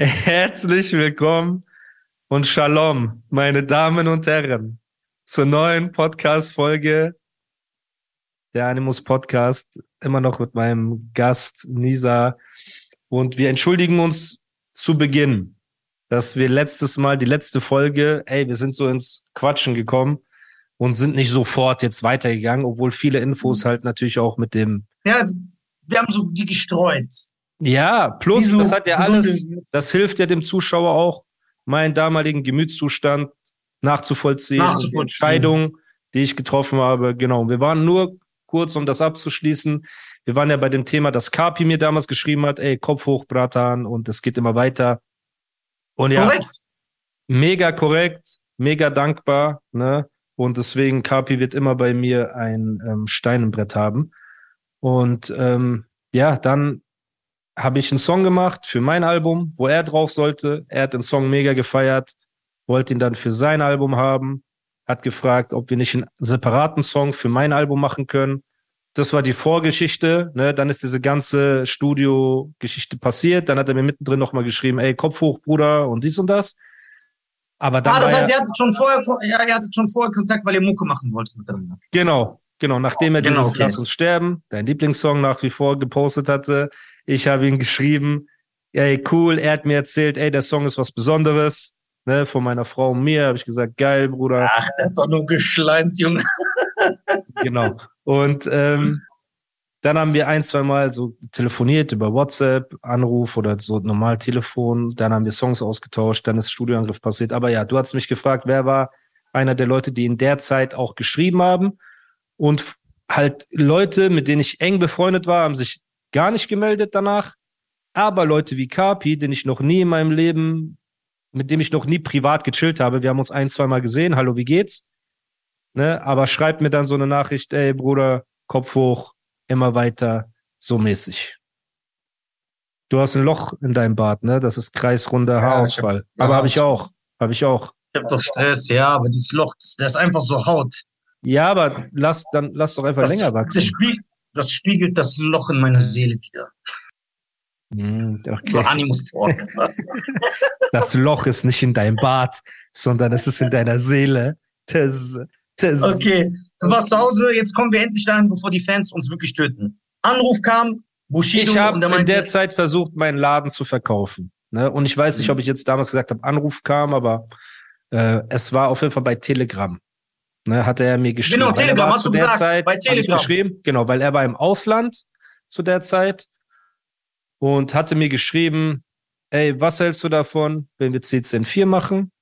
Herzlich willkommen und Shalom, meine Damen und Herren, zur neuen Podcast-Folge der Animus Podcast, immer noch mit meinem Gast Nisa. Und wir entschuldigen uns zu Beginn, dass wir letztes Mal, die letzte Folge, ey, wir sind so ins Quatschen gekommen und sind nicht sofort jetzt weitergegangen, obwohl viele Infos halt natürlich auch mit dem. Ja, wir haben so die gestreut. Ja, plus, so, das hat ja alles, das hilft ja dem Zuschauer auch, meinen damaligen Gemütszustand nachzuvollziehen, nachzuvollziehen. Die Entscheidung, die ich getroffen habe. Genau. Wir waren nur kurz, um das abzuschließen. Wir waren ja bei dem Thema, das Kapi mir damals geschrieben hat, ey, Kopf hoch, Bratan, und es geht immer weiter. Und ja, korrekt. mega korrekt, mega dankbar, ne? Und deswegen, Kapi wird immer bei mir ein ähm, Stein im Brett haben. Und ähm, ja, dann habe ich einen Song gemacht für mein Album, wo er drauf sollte. Er hat den Song mega gefeiert, wollte ihn dann für sein Album haben, hat gefragt, ob wir nicht einen separaten Song für mein Album machen können. Das war die Vorgeschichte. Ne? Dann ist diese ganze Studio-Geschichte passiert. Dann hat er mir mittendrin nochmal geschrieben, ey, Kopf hoch, Bruder, und dies und das. Aber dann ah, das heißt, er, hattet schon vorher, ja, ihr hattet schon vorher Kontakt, weil ihr Mucke machen wolltet miteinander. Genau, genau. Nachdem er genau, dieses okay. Lass uns sterben, dein Lieblingssong nach wie vor gepostet hatte, ich habe ihm geschrieben, ey, cool, er hat mir erzählt, ey, der Song ist was Besonderes, ne, von meiner Frau und mir, habe ich gesagt, geil, Bruder. Ach, der hat doch nur geschleimt, Junge. genau. Und ähm, dann haben wir ein, zwei Mal so telefoniert über WhatsApp, Anruf oder so normal Telefon. Dann haben wir Songs ausgetauscht, dann ist Studioangriff passiert. Aber ja, du hast mich gefragt, wer war einer der Leute, die in der Zeit auch geschrieben haben. Und halt Leute, mit denen ich eng befreundet war, haben sich gar nicht gemeldet danach. Aber Leute wie Kapi, den ich noch nie in meinem Leben, mit dem ich noch nie privat gechillt habe, wir haben uns ein, zwei Mal gesehen, hallo, wie geht's? Ne? Aber schreibt mir dann so eine Nachricht, ey Bruder, Kopf hoch, immer weiter, so mäßig. Du hast ein Loch in deinem Bart, ne? Das ist kreisrunder Haarausfall. Ja, aber habe ich auch. Habe ich auch. Ich habe doch Stress, ja, aber dieses Loch, das ist einfach so Haut. Ja, aber lass, dann lass doch einfach das, länger wachsen. Das, spiegelt, das spiegelt das Loch in meiner Seele wieder. Hm, okay. So Animus Talk. das Loch ist nicht in deinem Bart, sondern es ist in deiner Seele. Das, das. Okay, du warst zu Hause, jetzt kommen wir endlich dahin, bevor die Fans uns wirklich töten. Anruf kam, Bushido. Ich habe in der Zeit versucht, meinen Laden zu verkaufen. Ne? Und ich weiß nicht, ob ich jetzt damals gesagt habe, Anruf kam, aber äh, es war auf jeden Fall bei Telegram. Ne, hatte er mir geschrieben. Genau, Telegram hast du gesagt, Zeit, bei Telegram. Geschrieben, genau, weil er war im Ausland zu der Zeit und hatte mir geschrieben, ey, was hältst du davon, wenn wir CCN4 machen?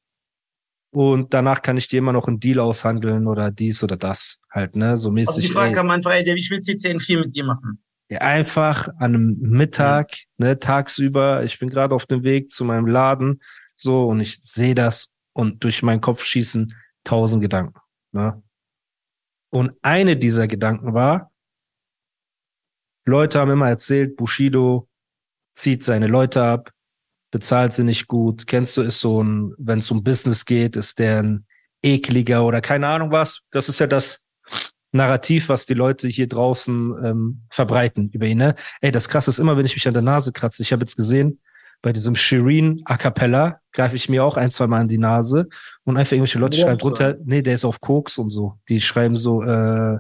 Und danach kann ich dir immer noch einen Deal aushandeln oder dies oder das halt, ne, so mäßig. Also die Frage kam einfach, ey, ich will CCN4 mit dir machen. Ja, einfach an einem Mittag, mhm. ne, tagsüber, ich bin gerade auf dem Weg zu meinem Laden, so, und ich sehe das und durch meinen Kopf schießen tausend Gedanken. Ne? Und eine dieser Gedanken war, Leute haben immer erzählt, Bushido zieht seine Leute ab, bezahlt sie nicht gut. Kennst du, ist so ein, wenn es um Business geht, ist der ein ekliger oder keine Ahnung was. Das ist ja das Narrativ, was die Leute hier draußen ähm, verbreiten über ihn. Ne? Ey, das krasse ist immer, wenn ich mich an der Nase kratze. Ich habe jetzt gesehen, bei diesem Shireen A Cappella greife ich mir auch ein, zwei Mal in die Nase und einfach irgendwelche Leute schreiben drunter, nee, der ist auf Koks und so. Die schreiben so, äh,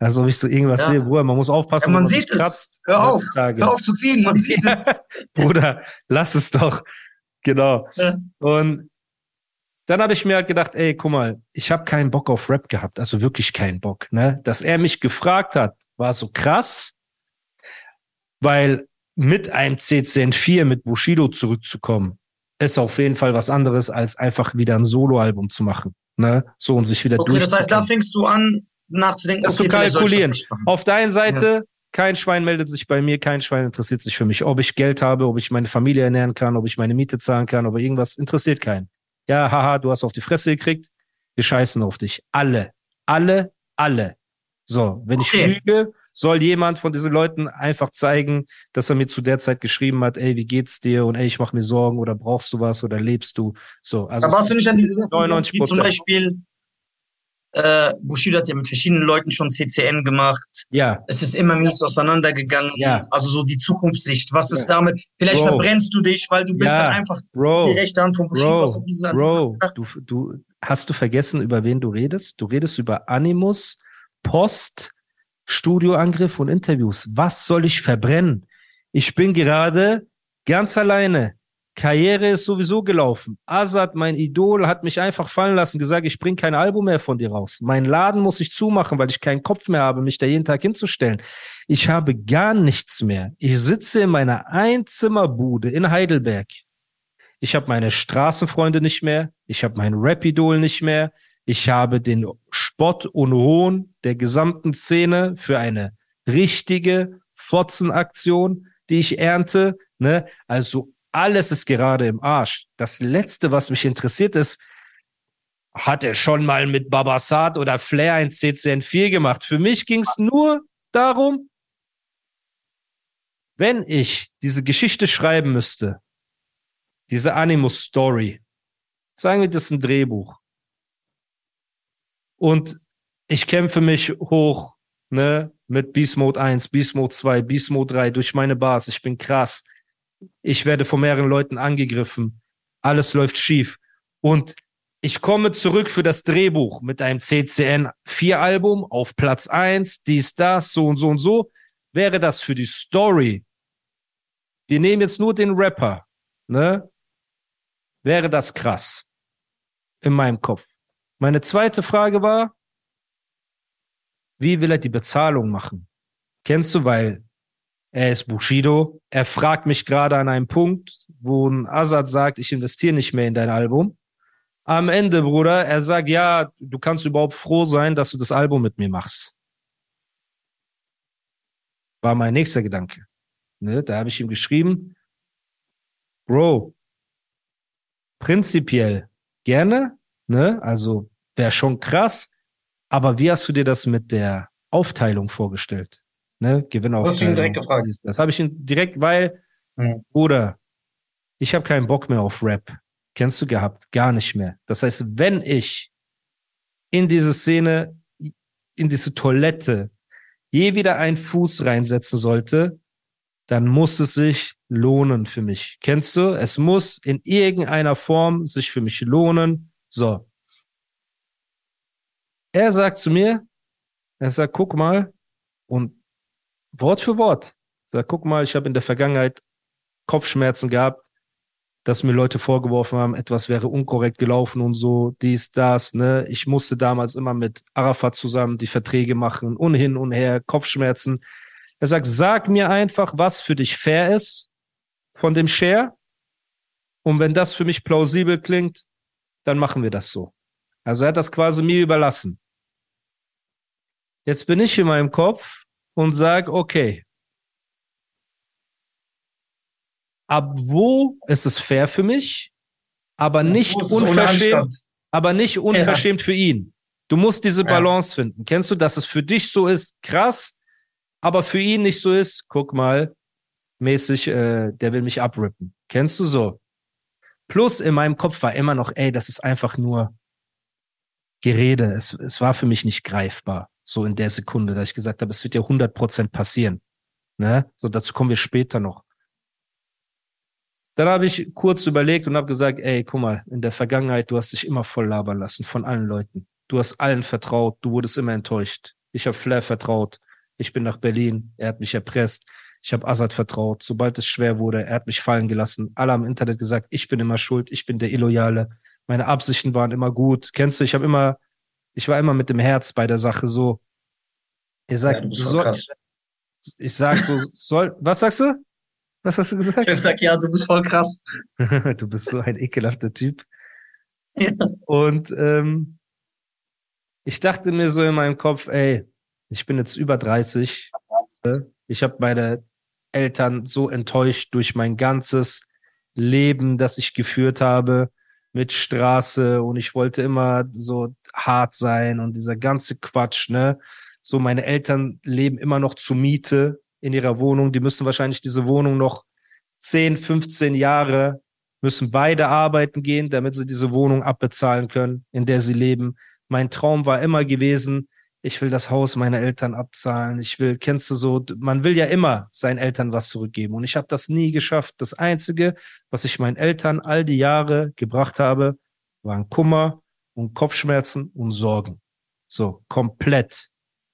also ob ich so irgendwas ja. sehe, Bruder, man muss aufpassen. Ja, man sieht es. Kratzt, hör auf, hör auf zu ziehen, man sieht ja. es. Bruder, lass es doch. Genau. Ja. Und dann habe ich mir halt gedacht, ey, guck mal, ich habe keinen Bock auf Rap gehabt, also wirklich keinen Bock. Ne? Dass er mich gefragt hat, war so krass, weil mit einem CCN4 mit Bushido zurückzukommen, ist auf jeden Fall was anderes, als einfach wieder ein Soloalbum zu machen. Ne? So und sich wieder okay, Das heißt, da fängst du an, nachzudenken, das okay, zu kalkulieren. Auf der einen Seite, ja. kein Schwein meldet sich bei mir, kein Schwein interessiert sich für mich. Ob ich Geld habe, ob ich meine Familie ernähren kann, ob ich meine Miete zahlen kann, ob irgendwas interessiert keinen. Ja, haha, du hast auf die Fresse gekriegt, wir scheißen auf dich. Alle, alle, alle. So, wenn okay. ich lüge, soll jemand von diesen Leuten einfach zeigen, dass er mir zu der Zeit geschrieben hat, ey, wie geht's dir? Und ey, ich mache mir Sorgen oder brauchst du was oder lebst du? So, also. Da warst du nicht an diese 99 wie zum Beispiel, Äh, Bushido hat ja mit verschiedenen Leuten schon CCN gemacht. Ja. Es ist immer mies auseinandergegangen. Ja. Also so die Zukunftssicht. Was ist ja. damit? Vielleicht Bro. verbrennst du dich, weil du bist ja. dann einfach Bro. die rechte Hand von Bushido. Bro, diese, Bro. Du, du, hast du vergessen, über wen du redest? Du redest über Animus, Post, Studioangriff und Interviews. Was soll ich verbrennen? Ich bin gerade ganz alleine Karriere ist sowieso gelaufen. Azad, mein Idol, hat mich einfach fallen lassen, gesagt, ich bringe kein Album mehr von dir raus. Mein Laden muss ich zumachen, weil ich keinen Kopf mehr habe, mich da jeden Tag hinzustellen. Ich habe gar nichts mehr. Ich sitze in meiner Einzimmerbude in Heidelberg. Ich habe meine Straßenfreunde nicht mehr. Ich habe mein Rap-Idol nicht mehr. Ich habe den Spott und Hohn der gesamten Szene für eine richtige Fotzenaktion, die ich ernte. Ne? Also alles ist gerade im Arsch. Das Letzte, was mich interessiert, ist, hat er schon mal mit Babasat oder Flair ein CCN4 gemacht? Für mich ging es nur darum, wenn ich diese Geschichte schreiben müsste, diese Animus-Story, sagen wir, das ist ein Drehbuch. Und ich kämpfe mich hoch, ne, mit Beast Mode 1, Beast Mode 2, Beast Mode 3 durch meine Bars. Ich bin krass ich werde von mehreren Leuten angegriffen, alles läuft schief. Und ich komme zurück für das Drehbuch mit einem CCN 4 Album auf Platz 1, dies, das, so und so und so. Wäre das für die Story, wir nehmen jetzt nur den Rapper, ne? Wäre das krass. In meinem Kopf. Meine zweite Frage war, wie will er die Bezahlung machen? Kennst du, weil er ist Bushido. Er fragt mich gerade an einem Punkt, wo ein Azad sagt, ich investiere nicht mehr in dein Album. Am Ende, Bruder, er sagt, ja, du kannst überhaupt froh sein, dass du das Album mit mir machst. War mein nächster Gedanke. Ne, da habe ich ihm geschrieben, Bro, prinzipiell gerne, ne, also wäre schon krass, aber wie hast du dir das mit der Aufteilung vorgestellt? Ne? Gewinnaufteilung. direkt gefragt. Das habe ich ihn direkt, weil, mhm. Bruder, ich habe keinen Bock mehr auf Rap. Kennst du gehabt? Gar nicht mehr. Das heißt, wenn ich in diese Szene, in diese Toilette je wieder einen Fuß reinsetzen sollte, dann muss es sich lohnen für mich. Kennst du? Es muss in irgendeiner Form sich für mich lohnen. So. Er sagt zu mir, er sagt, guck mal, und Wort für Wort. Sag, guck mal, ich habe in der Vergangenheit Kopfschmerzen gehabt, dass mir Leute vorgeworfen haben, etwas wäre unkorrekt gelaufen und so, dies, das, ne. Ich musste damals immer mit Arafat zusammen die Verträge machen und hin und her, Kopfschmerzen. Er sagt, sag mir einfach, was für dich fair ist von dem Share. Und wenn das für mich plausibel klingt, dann machen wir das so. Also er hat das quasi mir überlassen. Jetzt bin ich in meinem Kopf und sage, okay, ab wo ist es fair für mich, aber nicht unverschämt, aber nicht unverschämt ja. für ihn. Du musst diese Balance ja. finden. Kennst du, dass es für dich so ist, krass, aber für ihn nicht so ist, guck mal, mäßig, äh, der will mich abrippen. Kennst du so? Plus in meinem Kopf war immer noch, ey, das ist einfach nur Gerede. Es, es war für mich nicht greifbar so in der Sekunde, dass ich gesagt habe, es wird ja 100 Prozent passieren. Ne? So, dazu kommen wir später noch. Dann habe ich kurz überlegt und habe gesagt, ey, guck mal, in der Vergangenheit, du hast dich immer voll labern lassen von allen Leuten. Du hast allen vertraut, du wurdest immer enttäuscht. Ich habe Flair vertraut. Ich bin nach Berlin, er hat mich erpresst. Ich habe Assad vertraut. Sobald es schwer wurde, er hat mich fallen gelassen. Alle haben im Internet gesagt, ich bin immer schuld, ich bin der Illoyale. Meine Absichten waren immer gut. Kennst du, ich habe immer ich war immer mit dem Herz bei der Sache so. Ich sag, ja, soll, ich sag so, soll, was sagst du? Was hast du gesagt? Ich sag, ja, du bist voll krass. du bist so ein ekelhafter Typ. Ja. Und ähm, ich dachte mir so in meinem Kopf, ey, ich bin jetzt über 30. Ich habe meine Eltern so enttäuscht durch mein ganzes Leben, das ich geführt habe mit Straße und ich wollte immer so hart sein und dieser ganze Quatsch, ne? So, meine Eltern leben immer noch zu Miete in ihrer Wohnung. Die müssen wahrscheinlich diese Wohnung noch 10, 15 Jahre, müssen beide arbeiten gehen, damit sie diese Wohnung abbezahlen können, in der sie leben. Mein Traum war immer gewesen, ich will das Haus meiner Eltern abzahlen. Ich will, kennst du so, man will ja immer seinen Eltern was zurückgeben. Und ich habe das nie geschafft. Das Einzige, was ich meinen Eltern all die Jahre gebracht habe, waren Kummer und Kopfschmerzen und Sorgen. So, komplett.